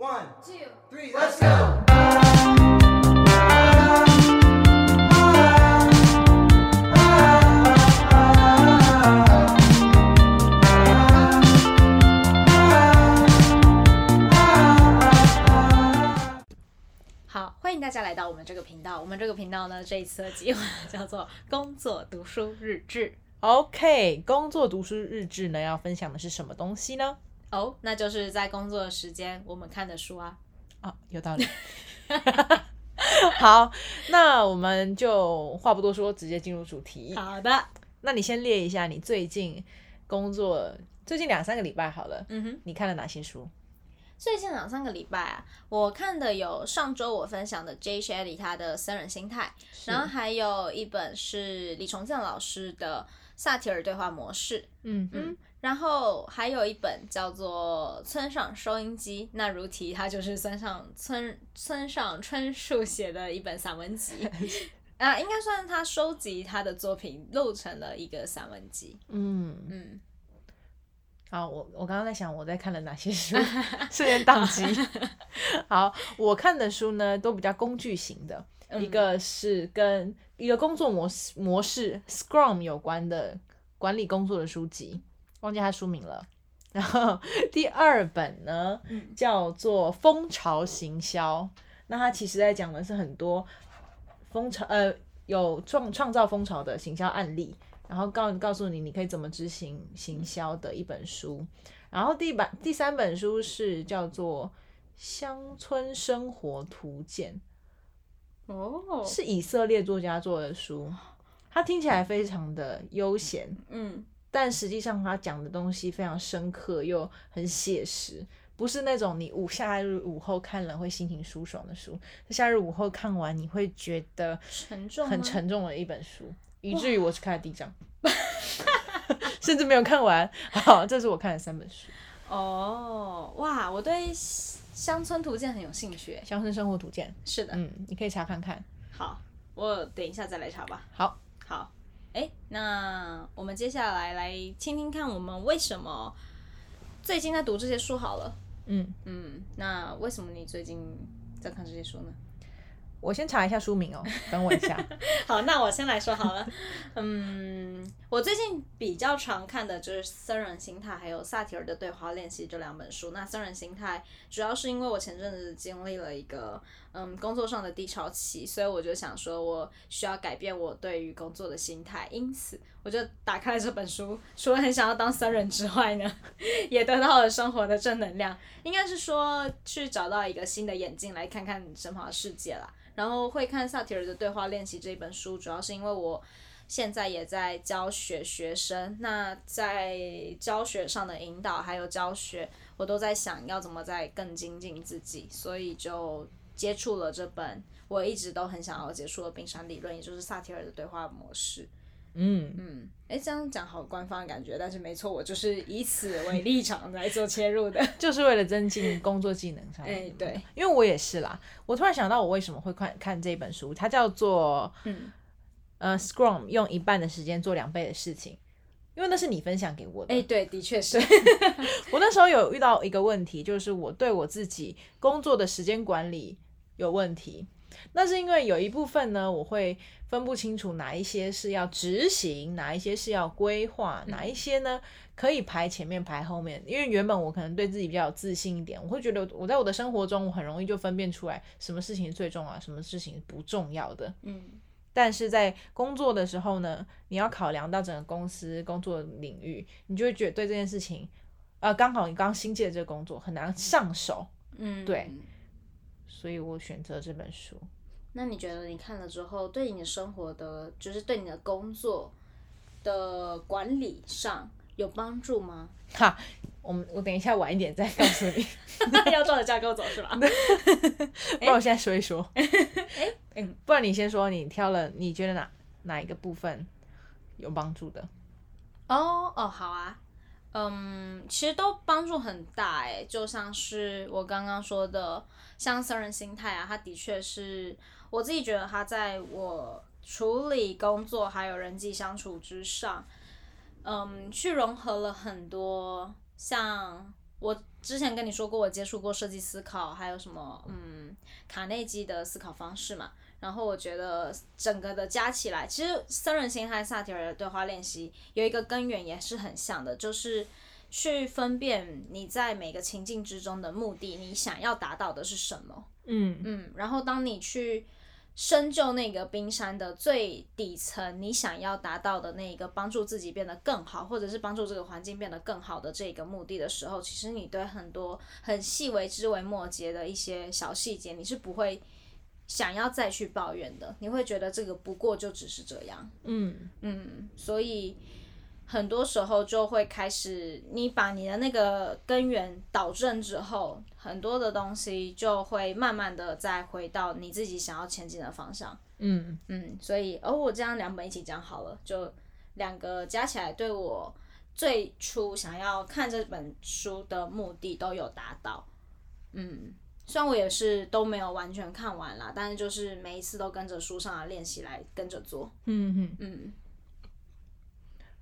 One, two, three, let's go. 好，欢迎大家来到我们这个频道。我们这个频道呢，这一次的计划叫做“工作读书日志 OK，工作读书日志呢，要分享的是什么东西呢？”。哦，那就是在工作的时间我们看的书啊。啊，有道理。好，那我们就话不多说，直接进入主题。好的，那你先列一下你最近工作最近两三个礼拜好了，嗯哼，你看了哪些书？最近两三个礼拜啊，我看的有上周我分享的 J. Shetty 他的《僧人心态》，然后还有一本是李崇建老师的《萨提尔对话模式》。嗯嗯，然后还有一本叫做《村上收音机》，那如题它就是村上村村上春树写的一本散文集，啊、应该算是他收集他的作品录成了一个散文集。嗯，嗯，好，我我刚刚在想我在看了哪些书，瞬间宕机。好，我看的书呢都比较工具型的，嗯一个是跟一个工作模式模式 Scrum 有关的管理工作的书籍，忘记它书名了。然后第二本呢，嗯。叫做《蜂巢行销》，那它其实在讲的是很多蜂巢呃有创创造蜂巢的行销案例，然后告告诉你你可以怎么执行行销的一本书。然后第版第三本书是叫做《乡村生活图鉴》，哦，是以色列作家做的书，它听起来非常的悠闲，嗯但实际上他讲的东西非常深刻又很写实，不是那种你午夏日午后看了会心情舒爽的书。夏日午后看完你会觉得沉重很沉重的一本书，以至于我只看了第一章，甚至没有看完。好，这是我看的三本书，哦，哇，我对乡村图鉴很有兴趣。《乡村生活图鉴是》。的，嗯，你可以查看看。好，我等一下再来查吧。好，好，哎，那我们接下来来听听看，我们为什么最近在读这些书好了。嗯，嗯，那为什么你最近在看这些书呢？我先查一下书名哦，等我一下。好，那我先来说好了。嗯，我最近比较常看的就是《僧人心态》还有萨提尔的对话练习这两本书。那《僧人心态》主要是因为我前阵子经历了一个嗯工作上的低潮期，所以我就想说我需要改变我对于工作的心态，因此我就打开了这本书，除了很想要当僧人之外呢，也得到了生活的正能量。应该是说去找到一个新的眼镜来看看你身旁的世界啦。然后会看萨提尔的对话练习这本书，主要是因为我现在也在教学学生，那在教学上的引导还有教学，我都在想要怎么再更精进自己，所以就接触了这本我一直都很想要接触的冰山理论，也就是萨提尔的对话模式。嗯，嗯，哎，这样讲好官方的感觉，但是没错，我就是以此为立场来做切入的。就是为了增进工作技能上面。哎，对，因为我也是啦，我突然想到我为什么会看看这本书，它叫做嗯，呃 Scrum，用一半的时间做两倍的事情。因为那是你分享给我的，哎，对，的确是。我那时候有遇到一个问题，就是我对我自己工作的时间管理有问题。那是因为有一部分呢，我会分不清楚哪一些是要执行，哪一些是要规划，哪一些呢可以排前面排后面。因为原本我可能对自己比较有自信一点，我会觉得我在我的生活中，我很容易就分辨出来什么事情最重要，什么事情不重要的。嗯。但是在工作的时候呢，你要考量到整个公司工作领域，你就会觉得对这件事情，呃，刚好你刚新接的这个工作很难上手，嗯，对所以我选择这本书。那你觉得你看了之后，对你的生活的，就是对你的工作的管理上有帮助吗？哈，我们我等一下晚一点再告诉你，要照着架构走是吧？不然我现在说一说。嗯，不然你先说，你挑了你觉得哪哪一个部分有帮助的？哦哦，好啊，嗯，其实都帮助很大哎，就像是我刚刚说的，像僧人心态啊，它的确是我自己觉得它在我处理工作还有人际相处之上，嗯，去融合了很多像我之前跟你说过，我接触过设计思考，还有什么嗯卡内基的思考方式嘛。然后我觉得整个的加起来，其实僧人心和、萨提尔的对话练习有一个根源也是很像的，就是去分辨你在每个情境之中的目的，你想要达到的是什么。嗯嗯，然后当你去深究那个冰山的最底层，你想要达到的那个帮助自己变得更好，或者是帮助这个环境变得更好的这个目的的时候，其实你对很多很细微、枝微末节的一些小细节，你是不会想要再去抱怨的，你会觉得这个不过就只是这样。嗯嗯，所以很多时候就会开始，你把你的那个根源导正之后，很多的东西就会慢慢的再回到你自己想要前进的方向。嗯嗯，所以哦，我这样两本一起讲好了，就两个加起来对我最初想要看这本书的目的都有达到。嗯，虽然我也是都没有完全看完啦，但是就是每一次都跟着书上的练习来跟着做。嗯嗯，嗯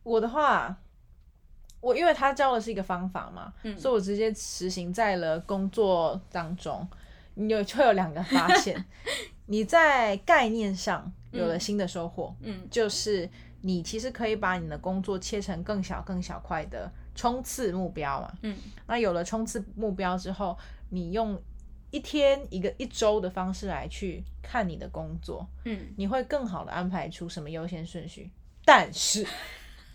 我的话，我因为他教的是一个方法嘛，嗯所以我直接实行在了工作当中。你有就有两个发现，你在概念上有了新的收获，嗯就是你其实可以把你的工作切成更小、更小块的冲刺目标嘛。嗯那有了冲刺目标之后，你用一天、一个一周的方式来去看你的工作，嗯你会更好的安排出什么优先顺序。但是，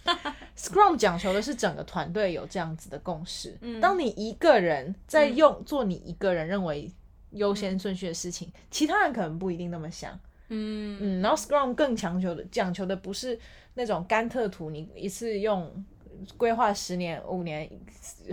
Scrum 讲求的是整个团队有这样子的共识。嗯当你一个人在用、做你一个人认为优先顺序的事情，其他人可能不一定那么想。嗯嗯，然后 Scrum 更强求的讲求的不是那种甘特图，你一次用规划十年、五年、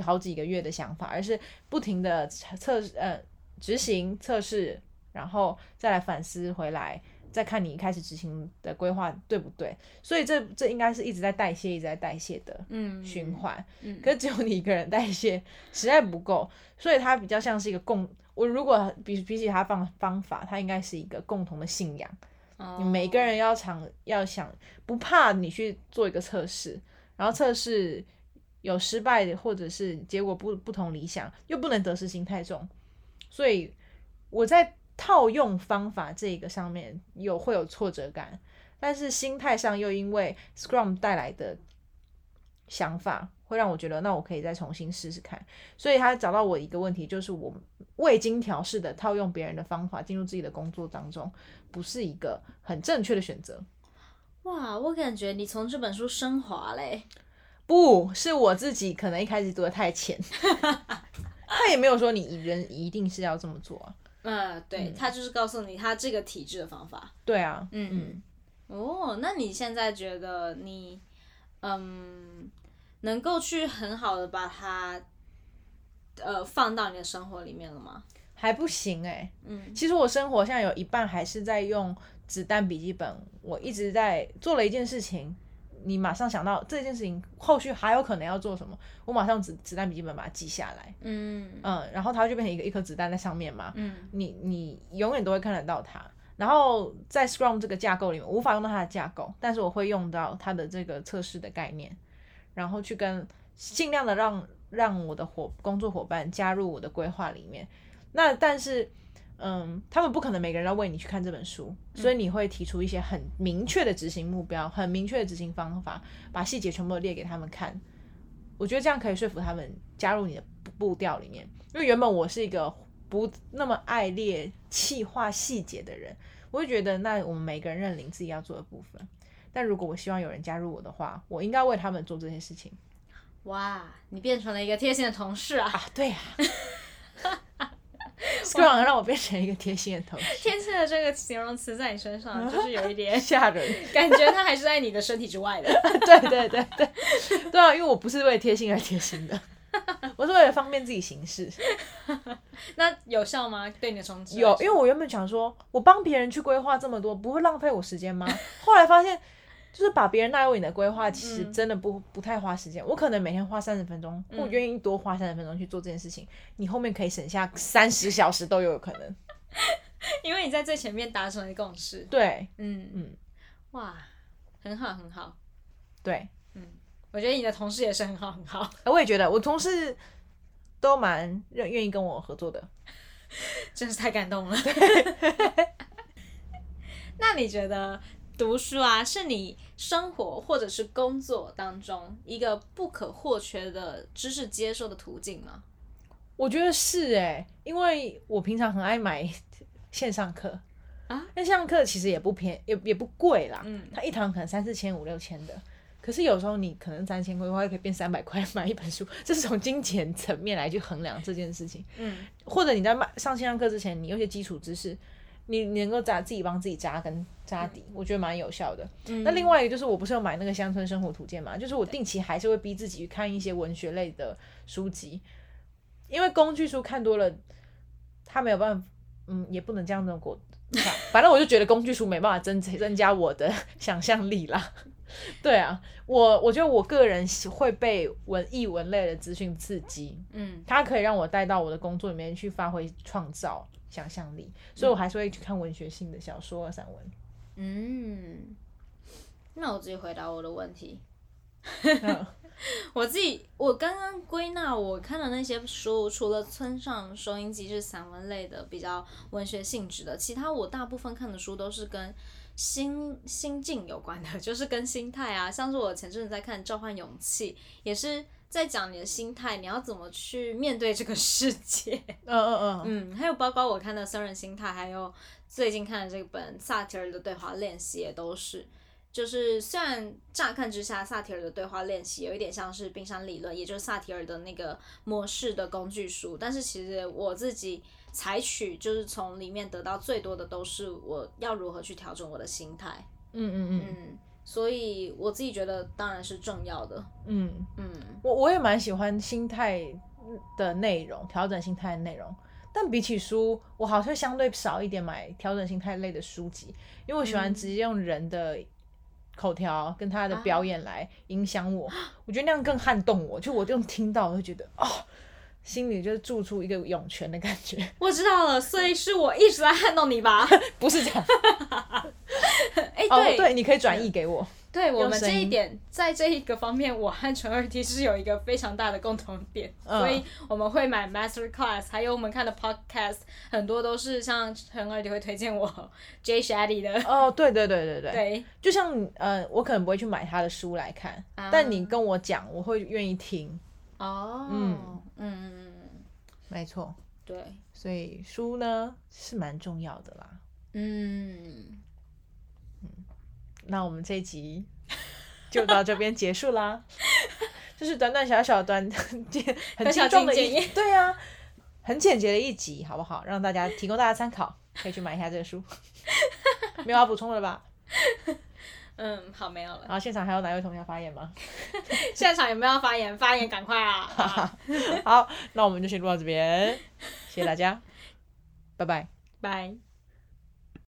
好几个月的想法，而是不停的测呃执行测试，然后再来反思回来，再看你一开始执行的规划对不对。所以这这应该是一直在代谢、一直在代谢的嗯循环。嗯可是只有你一个人代谢实在不够，所以它比较像是一个共。我如果比比起他方方法，它应该是一个共同的信仰。你每个人要尝要想不怕你去做一个测试，然后测试有失败的，或者是结果不不同理想，又不能得失心太重，所以我在套用方法这个上面有会有挫折感，但是心态上又因为 Scrum 带来的想法，会让我觉得那我可以再重新试试看，所以他找到我一个问题，就是我未经调试的套用别人的方法进入自己的工作当中，不是一个很正确的选择。哇，我感觉你从这本书升华嘞。不是我自己可能一开始读的太浅，他也没有说你人一定是要这么做啊。嗯，对，他就是告诉你他这个体质的方法。对啊，嗯嗯。哦，那你现在觉得你嗯能够去很好的把它呃放到你的生活里面了吗？还不行哎、嗯其实我生活现在有一半还是在用子弹笔记本，我一直在做了一件事情，你马上想到这件事情后续还有可能要做什么，我马上子子弹笔记本把它记下来，嗯嗯，然后它就变成一个一颗子弹在上面嘛，嗯你你永远都会看得到它。然后在 Scrum 这个架构里面，我无法用到它的架构，但是我会用到它的这个测试的概念，然后去跟尽量的让让我的伙工作伙伴加入我的规划里面。那但是，嗯，他们不可能每个人要为你去看这本书，所以你会提出一些很明确的执行目标、很明确的执行方法，把细节全部列给他们看。我觉得这样可以说服他们加入你的步步调里面，因为原本我是一个不那么爱列气化细节的人，我会觉得那我们每个人认领自己要做的部分。但如果我希望有人加入我的话，我应该为他们做这些事情哇，你变成了一个贴心的同事啊！啊！对呀、Scrum 让我变成一个贴心的同事，贴心的这个形容词在你身上 就是有一点吓人。感觉，它还是在你的身体之外的。对对对对，对啊，因为我不是为了贴心而贴心的，我是为了方便自己行事。那有效吗？对你的冲击有，因为我原本想说，我帮别人去规划这么多，不会浪费我时间吗？后来发现，就是把别人纳入你的规划，其实嗯真的不不太花时间。我可能每天花三十分钟，或嗯愿意多花三十分钟去做这件事情，你后面可以省下三十小时都有可能。因为你在最前面达成了共识。对嗯嗯，哇，很好很好。对，嗯我觉得你的同事也是很好很好。我也觉得我同事都蛮愿愿意跟我合作的。真是太感动了。那你觉得读书啊，是你生活或者是工作当中一个不可或缺的知识接受的途径吗？我觉得是哎、因为我平常很爱买线上课啊，那线上课其实也不便也也不贵啦，嗯它一堂可能三四千五六千的。可是有时候你可能三千块的话，可以变三百块买一本书，这是从金钱层面来去衡量这件事情。嗯或者你在买上线上课之前，你有些基础知识，你你能够扎自己帮自己扎根扎底，我觉得蛮有效的。嗯那另外一个就是我不是有买那个乡村生活图鉴嘛，就是我定期还是会逼自己去看一些文学类的书籍，因为工具书看多了，它没有办法，嗯，也不能这样子过。反正我就觉得工具书没办法增增加我的想象力啦。对啊，我我觉得我个人会被文艺文类的资讯刺激，嗯它可以让我带到我的工作里面去发挥创造想象力，所以我还是会去看文学性的小说和散文。嗯。那我自己回答我的问题。嗯 我自己，我刚刚归纳我看的那些书，除了村上收音机是散文类的，比较文学性质的，其他我大部分看的书都是跟心心境有关的，就是跟心态啊，像是我前阵子在看《召唤勇气》，也是在讲你的心态，你要怎么去面对这个世界。嗯嗯嗯，嗯，还有包括我看的《僧人心态》，还有最近看的这本萨提尔的对话练习，也都是。就是虽然乍看之下，萨提尔的对话练习有一点像是冰山理论，也就是萨提尔的那个模式的工具书，但是其实我自己采取就是从里面得到最多的都是我要如何去调整我的心态。嗯嗯嗯嗯，所以我自己觉得当然是重要的。嗯，嗯我我也蛮喜欢心态的内容，调整心态的内容。但比起书，我好像相对少一点买调整心态类的书籍，因为我喜欢嗯直接用人的口条跟他的啊表演来影响我，我觉得那样更撼动我。就我用听到，我会觉得哦，心里就是住出一个涌泉的感觉。我知道了，所以是我一直在撼动你吧？不是这样。哎、哦，对。对，你可以转译给我。对我们这一点，在这一个方面，我和陈二 T 是有一个非常大的共同点，嗯。所以我们会买 Master Class，还有我们看的 Podcast，很多都是像陈二 T 会推荐我 Jay Shetty 的，哦，对对对对对，对，就像呃，我可能不会去买他的书来看，啊。但你跟我讲，我会愿意听。哦，嗯嗯嗯嗯，没错，对，所以书呢是蛮重要的啦。嗯，那我们这一集就到这边结束啦，就是短短小小短 很小轻重的一对啊，很简洁的一集，好不好？让大家提供大家参考，可以去买一下这个书。没有要补充的了吧？嗯，好，没有了。然后现场还有哪位同学要发言吗？现场有没有要发言？发言赶快啊！啊 好，那我们就先录到这边，谢谢大家，拜拜。拜。